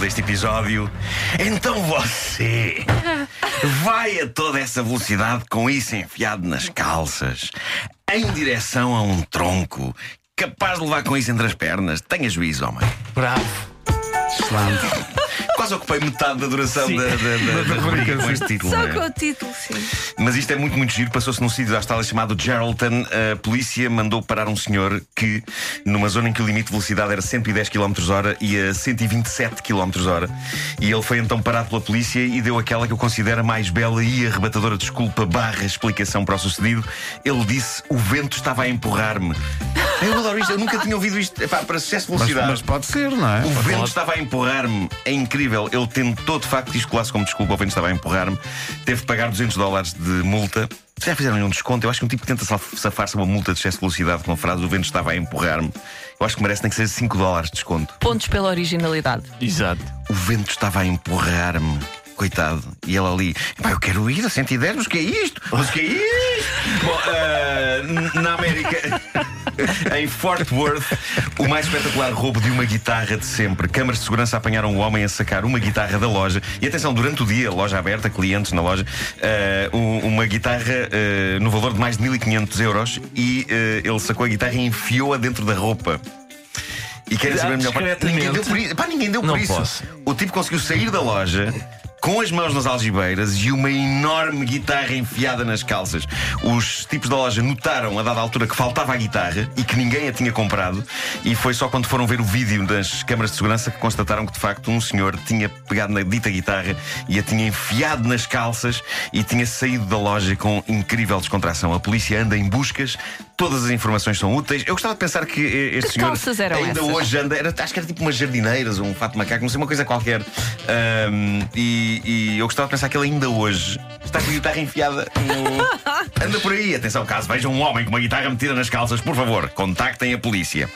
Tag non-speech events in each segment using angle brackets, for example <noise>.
deste episódio. Então você vai a toda essa velocidade com isso enfiado nas calças, em direção a um tronco, capaz de levar com isso entre as pernas. Tenha juízo, homem. Bravo. Excelente. Quase ocupei metade da duração Sim. da, da, da, <laughs> da rubrica com este título. Só não é? com o título, sim. Mas isto é muito, muito giro. Passou-se num sítio da Austrália chamado Geraldton. A polícia mandou parar um senhor que, numa zona em que o limite de velocidade era 110 km hora, ia 127 km hora. E ele foi então parado pela polícia e deu aquela que eu considero a mais bela e arrebatadora desculpa barra explicação para o sucedido. Ele disse: O vento estava a empurrar-me. Eu adoro isto, eu nunca tinha ouvido isto. Epá, para sucesso de Mas, velocidade. mas pode ser, não é? O Pode- vento estava a empurrar-me. É incrível. Ele tentou de facto descolar-se como desculpa. O vento estava a empurrar-me. Teve de pagar 200 dólares de multa. Se já fizeram um desconto, eu acho que um tipo que tenta saf- safar-se a uma multa de excesso de velocidade com a frase o vento estava a empurrar-me. Eu acho que merece nem que seja 5 dólares de desconto. Pontos pela originalidade. Exato. O vento estava a empurrar-me. Coitado. E ele ali, "Epá, eu quero ir a 110, mas o que é isto? Mas o que é isto? <laughs> Bom, n- na América, <laughs> em Fort Worth, o mais espetacular roubo de uma guitarra de sempre. Câmaras de segurança apanharam um homem a sacar uma guitarra da loja. E atenção, durante o dia, loja aberta, clientes na loja, um- uma guitarra ah, no valor de mais de 1500 euros. E ah, ele sacou a guitarra e enfiou-a dentro da roupa. E querem saber melhor? Pá, Ninguém deu por isso. Pá, ninguém deu por Não isso. posso. O tipo conseguiu sair da loja com as mãos nas algibeiras e uma enorme guitarra enfiada nas calças. Os tipos da loja notaram a dada altura que faltava a guitarra e que ninguém a tinha comprado. E foi só quando foram ver o vídeo das câmaras de segurança que constataram que de facto um senhor tinha pegado na dita guitarra e a tinha enfiado nas calças e tinha saído da loja com incrível descontração. A polícia anda em buscas. Todas as informações são úteis. Eu gostava de pensar que eh, este Que senhor calças eram ainda essas? hoje anda, era- acho que era tipo umas jardineiras ou um fato macaco, não sei, uma coisa qualquer. Ahm, e, e eu gostava de pensar que ele ainda hoje está com a guitarra enfiada no. <laughs> Anda por aí. Atenção, caso vejam um homem com uma guitarra metida nas calças, por favor, contactem a polícia.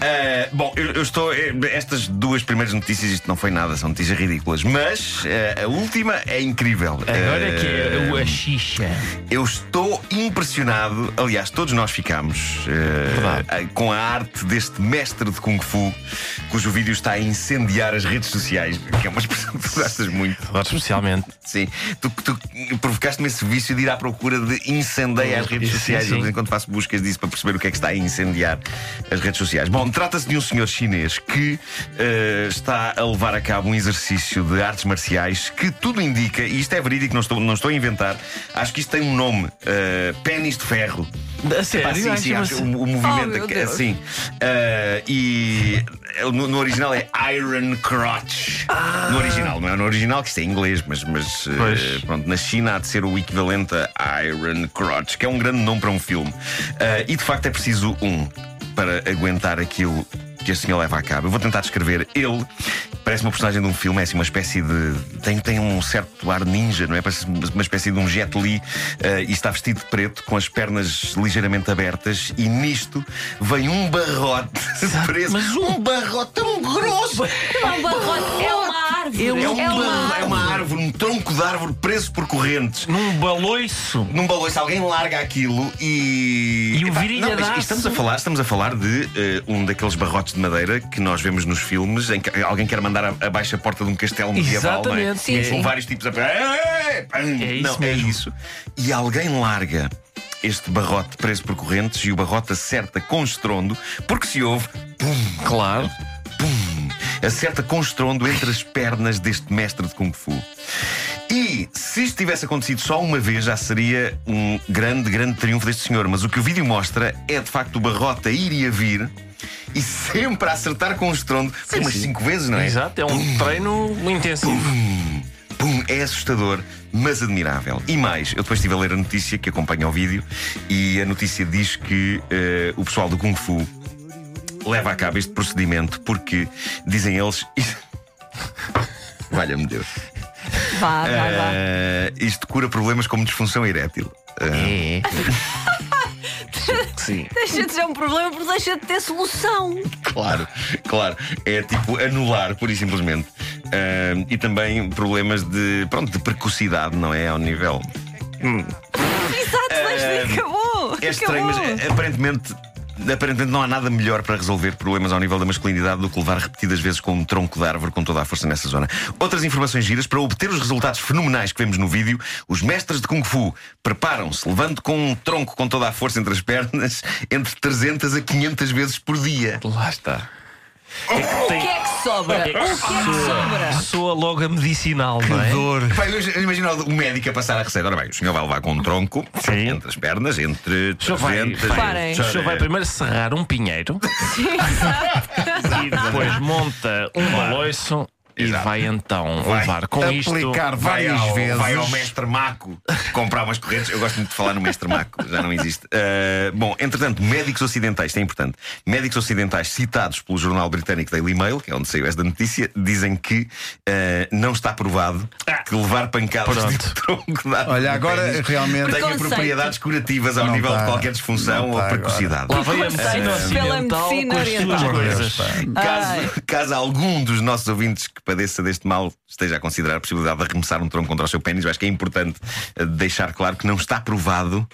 Ah, bom, eu, eu estou. eh, Estas duas primeiras notícias, isto não foi nada, são notícias ridículas, mas eh, a última é incrível. Agora Ah, que é o a xixa. eu estou impressionado, aliás, todos nós ficamos eh, com a arte deste mestre de Kung Fu, cujo vídeo está a incendiar as redes sociais, que é uma expressão que tu gostas muito. Especialmente. Sim, tu, tu provocaste-me esse vício de ir à procura de incendiar as redes Sim, sociais. sim. Eu, enquanto faço buscas disso para perceber o que é que está a incendiar as redes sociais. Bom, trata-se de um senhor chinês que eh, está a levar a cabo um exercício de artes marciais que tudo indica, e isto é verídico, não estou, não estou a inventar, acho que isto tem um nome: eh, pênis de ferro. A sério? sim, Ai, sim, chama-se- acho, o, o movimento Oh, é assim. Ah, e no, no original é Iron Crotch. No original, não é no original, que isto é em inglês, mas, mas Pois. pronto, na China há de ser o equivalente a Iron Crotch, que é um grande nome para um filme. Ah, e de facto é preciso um para aguentar aquilo que este senhor leva a cabo. Eu vou tentar descrever. Ele parece uma personagem de um filme, é assim, uma espécie de. Tem, tem um certo ar ninja, não é? Parece uma espécie de um Jet Li eh, e está vestido de preto, com as pernas ligeiramente abertas, e nisto vem um barrote <laughs> preso. mas um barrote tão grosso! É um barrote, é uma árvore. É, um é uma barro- é uma árvore. árvore, um tronco de árvore preso por correntes. Num baloiço. Num baloiço, alguém larga aquilo e. E o Epá, virilha não. Estamos a falar, estamos a falar de eh, um daqueles barrotes de madeira que nós vemos nos filmes em que alguém quer mandar a- abaixo a porta de um castelo medieval. não é? Exatamente. Sim, Com sim. vários tipos a. É isso não, é mesmo. isso. E alguém larga este barrote preso por correntes e o barrote acerta com estrondo, porque se ouve. Pum, Claro. pum, acerta com estrondo entre as pernas deste mestre de Kung Fu. E se isto tivesse acontecido só uma vez, já seria um grande, grande triunfo deste senhor. Mas o que o vídeo mostra é de facto o barrote a ir e a vir e sempre a acertar com estrondo. Foi umas sim. cinco vezes, não é? Exato, é um treino intensivo. Pum, é assustador, mas admirável. E mais, eu depois estive a ler a notícia que acompanha o vídeo e a notícia diz que eh, o pessoal do Kung Fu leva a cabo este procedimento porque, dizem eles. <laughs> Valha-me Deus. Vá, vai, vá. Eh, isto cura problemas como disfunção erétil. Eh, É. Sim. <laughs> Deixa de ser um problema porque deixa de ter solução. Claro, claro. É tipo anular, pura e simplesmente. Eh, e também problemas de, pronto, de precocidade, não é? Ao nível. Exato, mas acabou. É estranho, mas acabou. eh, aparentemente aparentemente não há nada melhor para resolver problemas ao nível da masculinidade do que levar repetidas vezes com um tronco de árvore com toda a força nessa zona. Outras informações giras para obter os resultados fenomenais que vemos no vídeo, os mestres de Kung Fu preparam-se levando com um tronco com toda a força entre as pernas <laughs> entre 300 a 500 vezes por dia. Lá está. O que é que sobra? O que é que sobra? Soa logo a medicinal, não é? Dor. Pai, imagino o médico a passar a receita. Ora bem, o senhor vai levar com um tronco Sim. entre as pernas, entre O senhor vai, 300... vai- o senhor vai primeiro serrar um pinheiro e depois monta <laughs> um baloiço e Exato. vai então Vai levar com isto. Aplicar Vai várias ao, vezes. vai ao mestre Maco comprar umas correntes. Eu gosto muito de falar no mestre Maco, já não existe. Uh, <laughs> bom, entretanto, médicos ocidentais, isto é importante. Médicos ocidentais citados pelo jornal britânico Daily Mail, que é onde saiu esta notícia, dizem que uh, não está provado que levar pancadas Pronto. de tronco de árvore Olha, agora pênis realmente. tenha propriedades curativas ao Não nível tá. de qualquer disfunção ou tá precocidade. Lá vem a Preconceito medicina pela ocidental medicina com as suas oriental. coisas. Caso, caso algum dos nossos ouvintes que padeça deste mal esteja a considerar a possibilidade de arremessar um tronco contra o seu pênis, eu acho que é importante eh, deixar claro que não está provado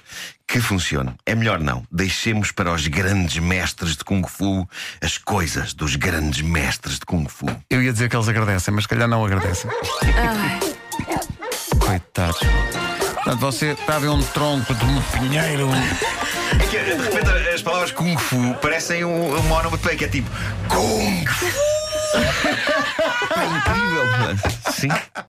que funciona. É melhor não. Deixemos para os grandes mestres de Kung Fu as coisas dos grandes mestres de Kung Fu. Eu ia dizer que eles agradecem, mas se calhar não agradecem. Coitados. Portanto, você está a ver um tronco de um pinheiro. É que, de repente as palavras Kung Fu parecem um, uma onomatopeia que é tipo Kung Fu. Pá, incrível. Sim.